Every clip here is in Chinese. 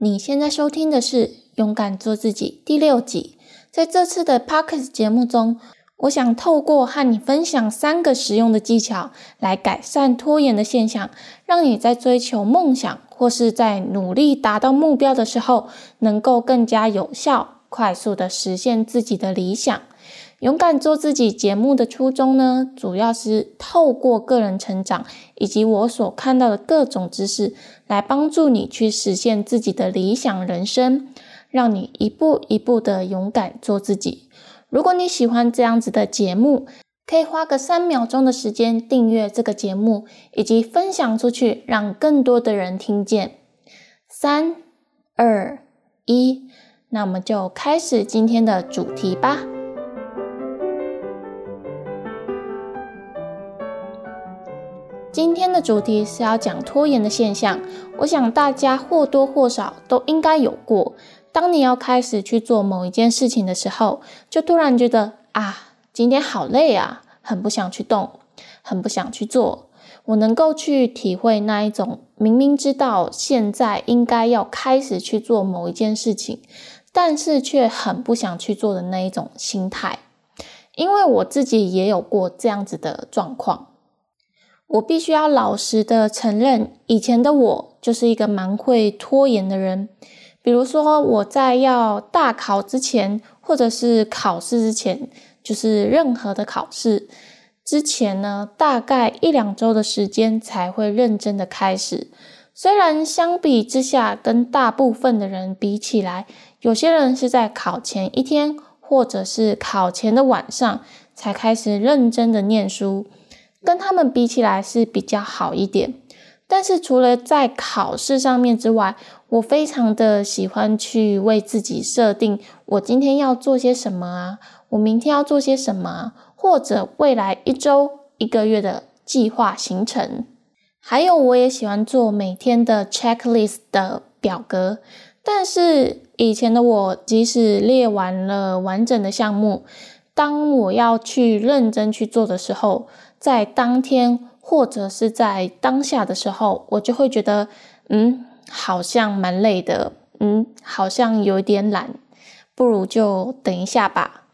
你现在收听的是《勇敢做自己》第六集。在这次的 Podcast 节目中，我想透过和你分享三个实用的技巧，来改善拖延的现象，让你在追求梦想或是在努力达到目标的时候，能够更加有效、快速的实现自己的理想。勇敢做自己节目的初衷呢，主要是透过个人成长以及我所看到的各种知识，来帮助你去实现自己的理想人生，让你一步一步的勇敢做自己。如果你喜欢这样子的节目，可以花个三秒钟的时间订阅这个节目，以及分享出去，让更多的人听见。三、二、一，那我们就开始今天的主题吧。今天的主题是要讲拖延的现象。我想大家或多或少都应该有过。当你要开始去做某一件事情的时候，就突然觉得啊，今天好累啊，很不想去动，很不想去做。我能够去体会那一种明明知道现在应该要开始去做某一件事情，但是却很不想去做的那一种心态，因为我自己也有过这样子的状况。我必须要老实的承认，以前的我就是一个蛮会拖延的人。比如说，我在要大考之前，或者是考试之前，就是任何的考试之前呢，大概一两周的时间才会认真的开始。虽然相比之下，跟大部分的人比起来，有些人是在考前一天，或者是考前的晚上才开始认真的念书。跟他们比起来是比较好一点，但是除了在考试上面之外，我非常的喜欢去为自己设定我今天要做些什么啊，我明天要做些什么，或者未来一周、一个月的计划行程。还有，我也喜欢做每天的 checklist 的表格。但是以前的我，即使列完了完整的项目，当我要去认真去做的时候，在当天或者是在当下的时候，我就会觉得，嗯，好像蛮累的，嗯，好像有点懒，不如就等一下吧。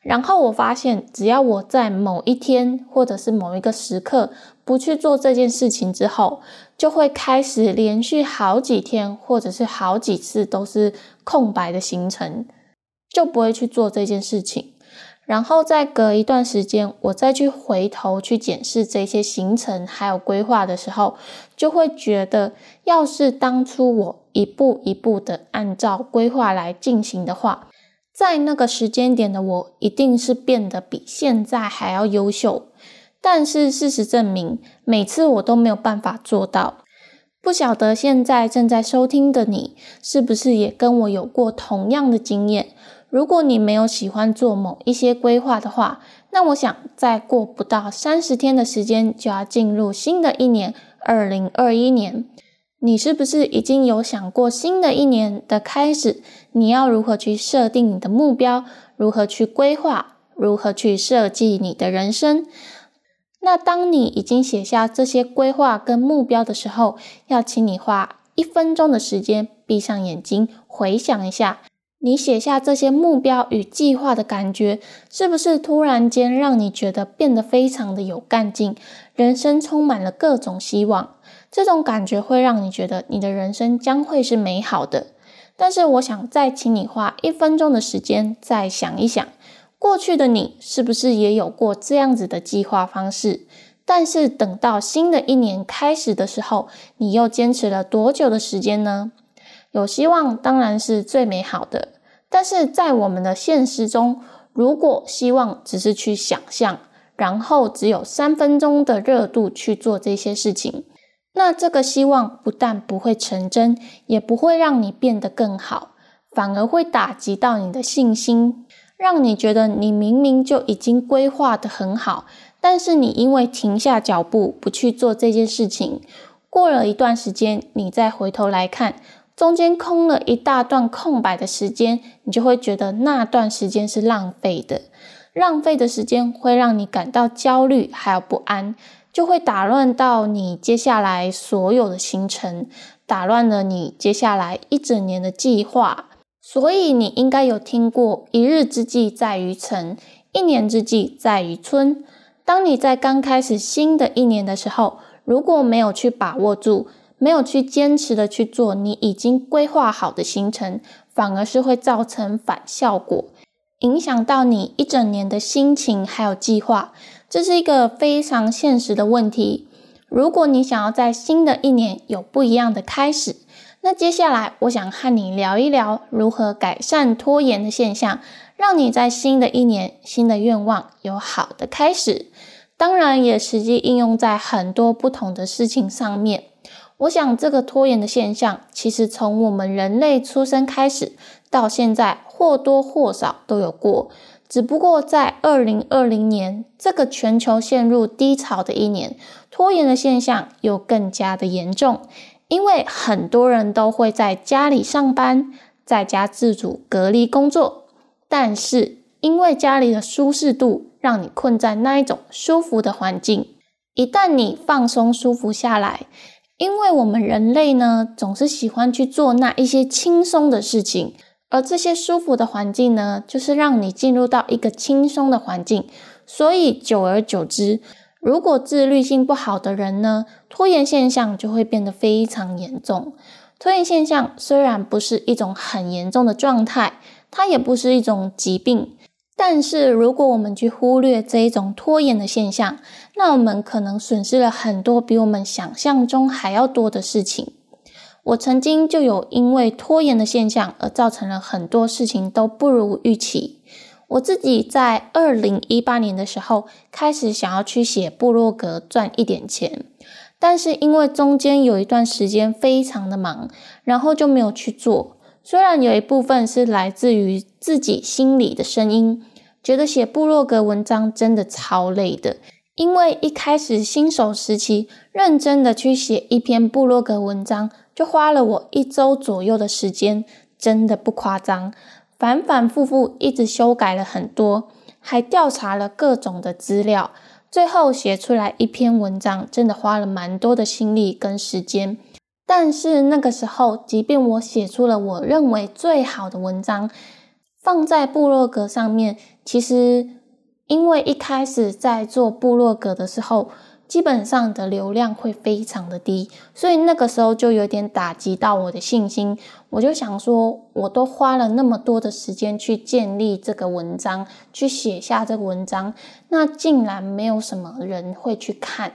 然后我发现，只要我在某一天或者是某一个时刻不去做这件事情之后，就会开始连续好几天或者是好几次都是空白的行程，就不会去做这件事情。然后再隔一段时间，我再去回头去检视这些行程还有规划的时候，就会觉得，要是当初我一步一步的按照规划来进行的话，在那个时间点的我一定是变得比现在还要优秀。但是事实证明，每次我都没有办法做到。不晓得现在正在收听的你，是不是也跟我有过同样的经验？如果你没有喜欢做某一些规划的话，那我想再过不到三十天的时间就要进入新的一年二零二一年。你是不是已经有想过新的一年的开始，你要如何去设定你的目标，如何去规划，如何去设计你的人生？那当你已经写下这些规划跟目标的时候，要请你花一分钟的时间，闭上眼睛，回想一下。你写下这些目标与计划的感觉，是不是突然间让你觉得变得非常的有干劲，人生充满了各种希望？这种感觉会让你觉得你的人生将会是美好的。但是，我想再请你花一分钟的时间，再想一想，过去的你是不是也有过这样子的计划方式？但是，等到新的一年开始的时候，你又坚持了多久的时间呢？有希望当然是最美好的，但是在我们的现实中，如果希望只是去想象，然后只有三分钟的热度去做这些事情，那这个希望不但不会成真，也不会让你变得更好，反而会打击到你的信心，让你觉得你明明就已经规划的很好，但是你因为停下脚步不去做这件事情，过了一段时间，你再回头来看。中间空了一大段空白的时间，你就会觉得那段时间是浪费的。浪费的时间会让你感到焦虑，还有不安，就会打乱到你接下来所有的行程，打乱了你接下来一整年的计划。所以你应该有听过“一日之计在于晨，一年之计在于春”。当你在刚开始新的一年的时候，如果没有去把握住，没有去坚持的去做你已经规划好的行程，反而是会造成反效果，影响到你一整年的心情还有计划。这是一个非常现实的问题。如果你想要在新的一年有不一样的开始，那接下来我想和你聊一聊如何改善拖延的现象，让你在新的一年新的愿望有好的开始。当然，也实际应用在很多不同的事情上面。我想，这个拖延的现象，其实从我们人类出生开始到现在，或多或少都有过。只不过在二零二零年这个全球陷入低潮的一年，拖延的现象又更加的严重，因为很多人都会在家里上班，在家自主隔离工作，但是因为家里的舒适度，让你困在那一种舒服的环境，一旦你放松舒服下来。因为我们人类呢，总是喜欢去做那一些轻松的事情，而这些舒服的环境呢，就是让你进入到一个轻松的环境。所以久而久之，如果自律性不好的人呢，拖延现象就会变得非常严重。拖延现象虽然不是一种很严重的状态，它也不是一种疾病。但是，如果我们去忽略这一种拖延的现象，那我们可能损失了很多比我们想象中还要多的事情。我曾经就有因为拖延的现象而造成了很多事情都不如预期。我自己在二零一八年的时候开始想要去写部落格赚一点钱，但是因为中间有一段时间非常的忙，然后就没有去做。虽然有一部分是来自于自己心里的声音。觉得写部落格文章真的超累的，因为一开始新手时期，认真的去写一篇部落格文章，就花了我一周左右的时间，真的不夸张。反反复复一直修改了很多，还调查了各种的资料，最后写出来一篇文章，真的花了蛮多的心力跟时间。但是那个时候，即便我写出了我认为最好的文章。放在部落格上面，其实因为一开始在做部落格的时候，基本上的流量会非常的低，所以那个时候就有点打击到我的信心。我就想说，我都花了那么多的时间去建立这个文章，去写下这个文章，那竟然没有什么人会去看。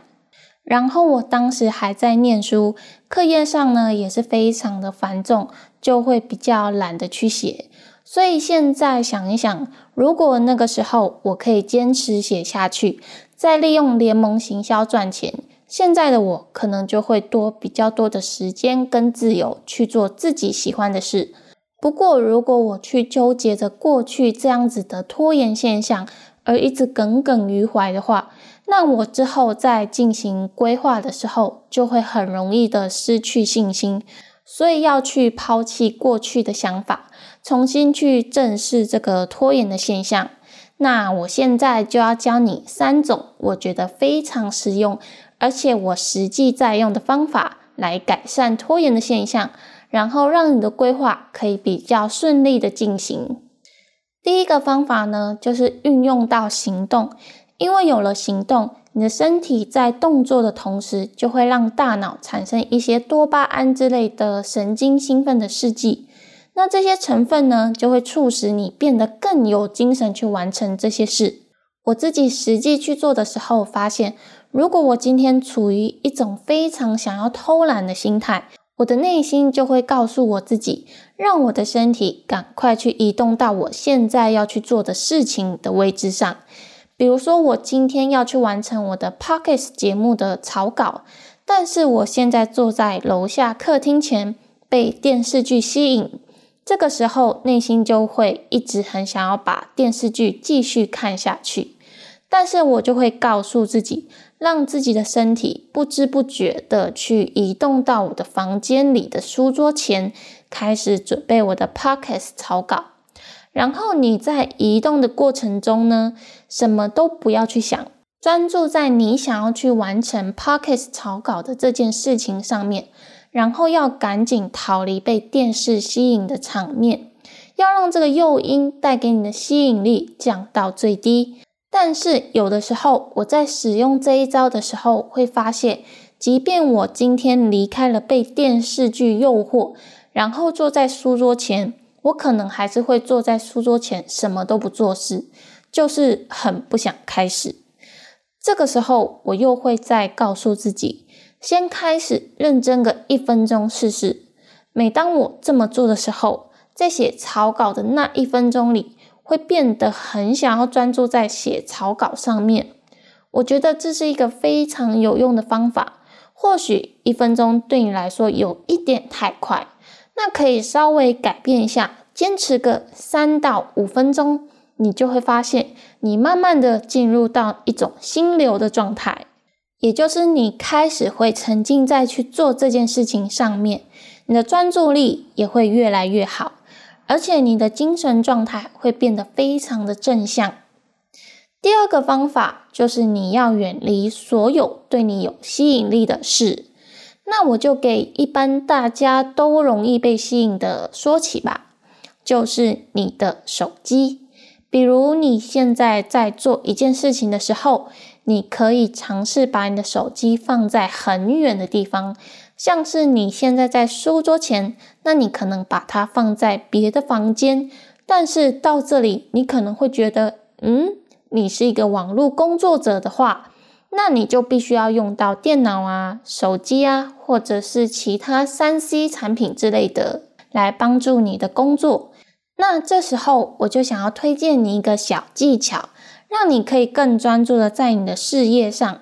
然后我当时还在念书，课业上呢也是非常的繁重，就会比较懒得去写。所以现在想一想，如果那个时候我可以坚持写下去，再利用联盟行销赚钱，现在的我可能就会多比较多的时间跟自由去做自己喜欢的事。不过，如果我去纠结着过去这样子的拖延现象，而一直耿耿于怀的话，那我之后在进行规划的时候，就会很容易的失去信心。所以要去抛弃过去的想法。重新去正视这个拖延的现象。那我现在就要教你三种我觉得非常实用，而且我实际在用的方法来改善拖延的现象，然后让你的规划可以比较顺利的进行。第一个方法呢，就是运用到行动，因为有了行动，你的身体在动作的同时，就会让大脑产生一些多巴胺之类的神经兴奋的试剂。那这些成分呢，就会促使你变得更有精神去完成这些事。我自己实际去做的时候，发现如果我今天处于一种非常想要偷懒的心态，我的内心就会告诉我自己，让我的身体赶快去移动到我现在要去做的事情的位置上。比如说，我今天要去完成我的 podcast 节目的草稿，但是我现在坐在楼下客厅前，被电视剧吸引。这个时候，内心就会一直很想要把电视剧继续看下去，但是我就会告诉自己，让自己的身体不知不觉的去移动到我的房间里的书桌前，开始准备我的 podcast 草稿。然后你在移动的过程中呢，什么都不要去想，专注在你想要去完成 podcast 草稿的这件事情上面。然后要赶紧逃离被电视吸引的场面，要让这个诱因带给你的吸引力降到最低。但是有的时候，我在使用这一招的时候，会发现，即便我今天离开了被电视剧诱惑，然后坐在书桌前，我可能还是会坐在书桌前什么都不做事，就是很不想开始。这个时候，我又会再告诉自己，先开始认真个一分钟试试。每当我这么做的时候，在写草稿的那一分钟里。会变得很想要专注在写草稿上面，我觉得这是一个非常有用的方法。或许一分钟对你来说有一点太快，那可以稍微改变一下，坚持个三到五分钟，你就会发现你慢慢的进入到一种心流的状态，也就是你开始会沉浸在去做这件事情上面，你的专注力也会越来越好。而且你的精神状态会变得非常的正向。第二个方法就是你要远离所有对你有吸引力的事。那我就给一般大家都容易被吸引的说起吧，就是你的手机。比如你现在在做一件事情的时候，你可以尝试把你的手机放在很远的地方。像是你现在在书桌前，那你可能把它放在别的房间。但是到这里，你可能会觉得，嗯，你是一个网络工作者的话，那你就必须要用到电脑啊、手机啊，或者是其他三 C 产品之类的来帮助你的工作。那这时候，我就想要推荐你一个小技巧，让你可以更专注的在你的事业上。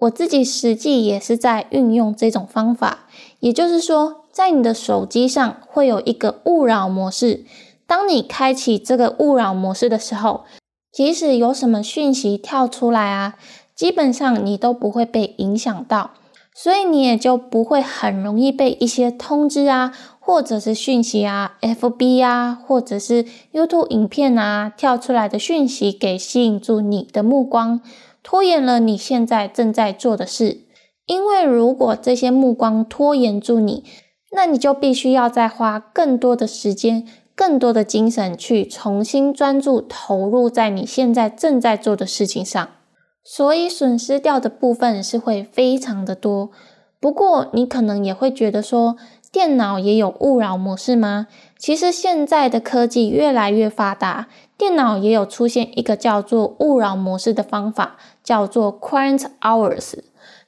我自己实际也是在运用这种方法，也就是说，在你的手机上会有一个勿扰模式。当你开启这个勿扰模式的时候，即使有什么讯息跳出来啊，基本上你都不会被影响到，所以你也就不会很容易被一些通知啊，或者是讯息啊，FB 啊，或者是 YouTube 影片啊跳出来的讯息给吸引住你的目光。拖延了你现在正在做的事，因为如果这些目光拖延住你，那你就必须要再花更多的时间、更多的精神去重新专注投入在你现在正在做的事情上，所以损失掉的部分是会非常的多。不过你可能也会觉得说，电脑也有勿扰模式吗？其实现在的科技越来越发达，电脑也有出现一个叫做勿扰模式的方法。叫做 Quiet Hours，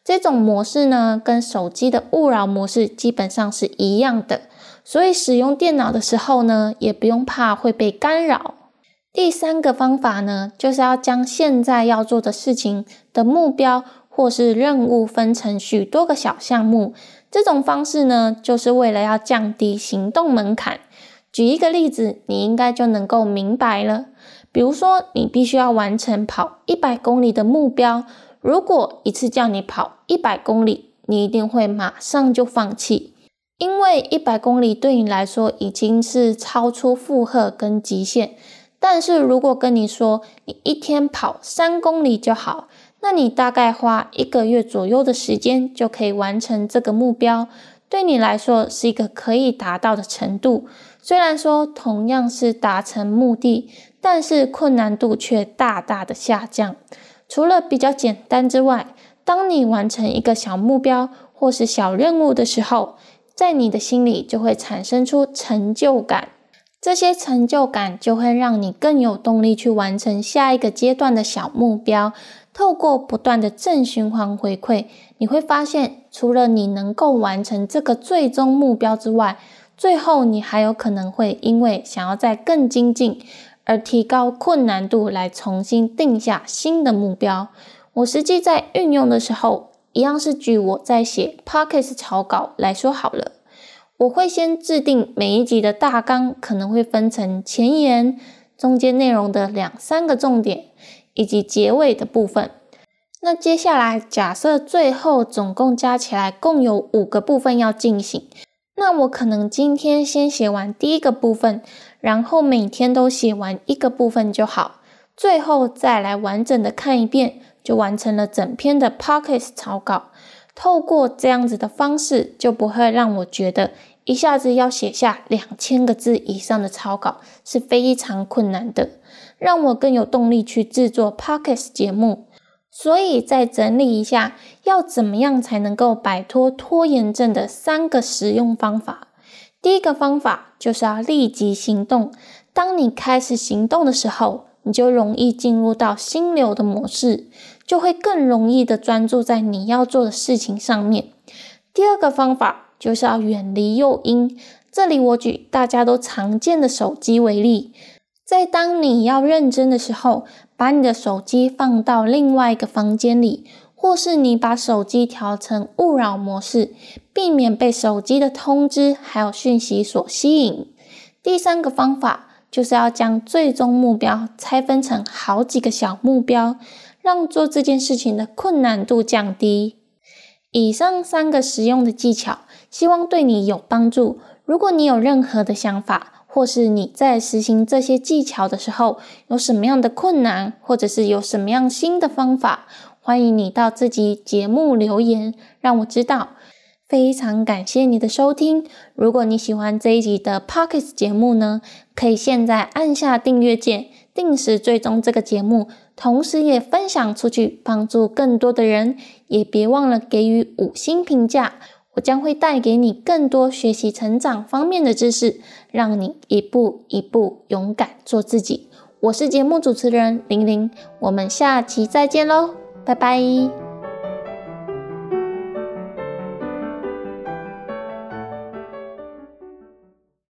这种模式呢，跟手机的勿扰模式基本上是一样的，所以使用电脑的时候呢，也不用怕会被干扰。第三个方法呢，就是要将现在要做的事情的目标或是任务分成许多个小项目。这种方式呢，就是为了要降低行动门槛。举一个例子，你应该就能够明白了。比如说，你必须要完成跑一百公里的目标。如果一次叫你跑一百公里，你一定会马上就放弃，因为一百公里对你来说已经是超出负荷跟极限。但是如果跟你说你一天跑三公里就好，那你大概花一个月左右的时间就可以完成这个目标，对你来说是一个可以达到的程度。虽然说同样是达成目的。但是困难度却大大的下降。除了比较简单之外，当你完成一个小目标或是小任务的时候，在你的心里就会产生出成就感。这些成就感就会让你更有动力去完成下一个阶段的小目标。透过不断的正循环回馈，你会发现，除了你能够完成这个最终目标之外，最后你还有可能会因为想要再更精进。而提高困难度来重新定下新的目标。我实际在运用的时候，一样是举我在写 podcast 草稿来说好了。我会先制定每一集的大纲，可能会分成前言、中间内容的两三个重点，以及结尾的部分。那接下来假设最后总共加起来共有五个部分要进行，那我可能今天先写完第一个部分。然后每天都写完一个部分就好，最后再来完整的看一遍，就完成了整篇的 p o c k e t 草稿。透过这样子的方式，就不会让我觉得一下子要写下两千个字以上的草稿是非常困难的，让我更有动力去制作 podcast 节目。所以，再整理一下，要怎么样才能够摆脱拖延症的三个实用方法。第一个方法就是要立即行动。当你开始行动的时候，你就容易进入到心流的模式，就会更容易的专注在你要做的事情上面。第二个方法就是要远离诱因。这里我举大家都常见的手机为例，在当你要认真的时候，把你的手机放到另外一个房间里，或是你把手机调成勿扰模式，避免被手机的通知还有讯息所吸引。第三个方法。就是要将最终目标拆分成好几个小目标，让做这件事情的困难度降低。以上三个实用的技巧，希望对你有帮助。如果你有任何的想法，或是你在实行这些技巧的时候有什么样的困难，或者是有什么样新的方法，欢迎你到这集节目留言，让我知道。非常感谢你的收听。如果你喜欢这一集的 Pockets 节目呢，可以现在按下订阅键，定时追踪这个节目，同时也分享出去，帮助更多的人。也别忘了给予五星评价，我将会带给你更多学习成长方面的知识，让你一步一步勇敢做自己。我是节目主持人玲玲，我们下期再见喽，拜拜。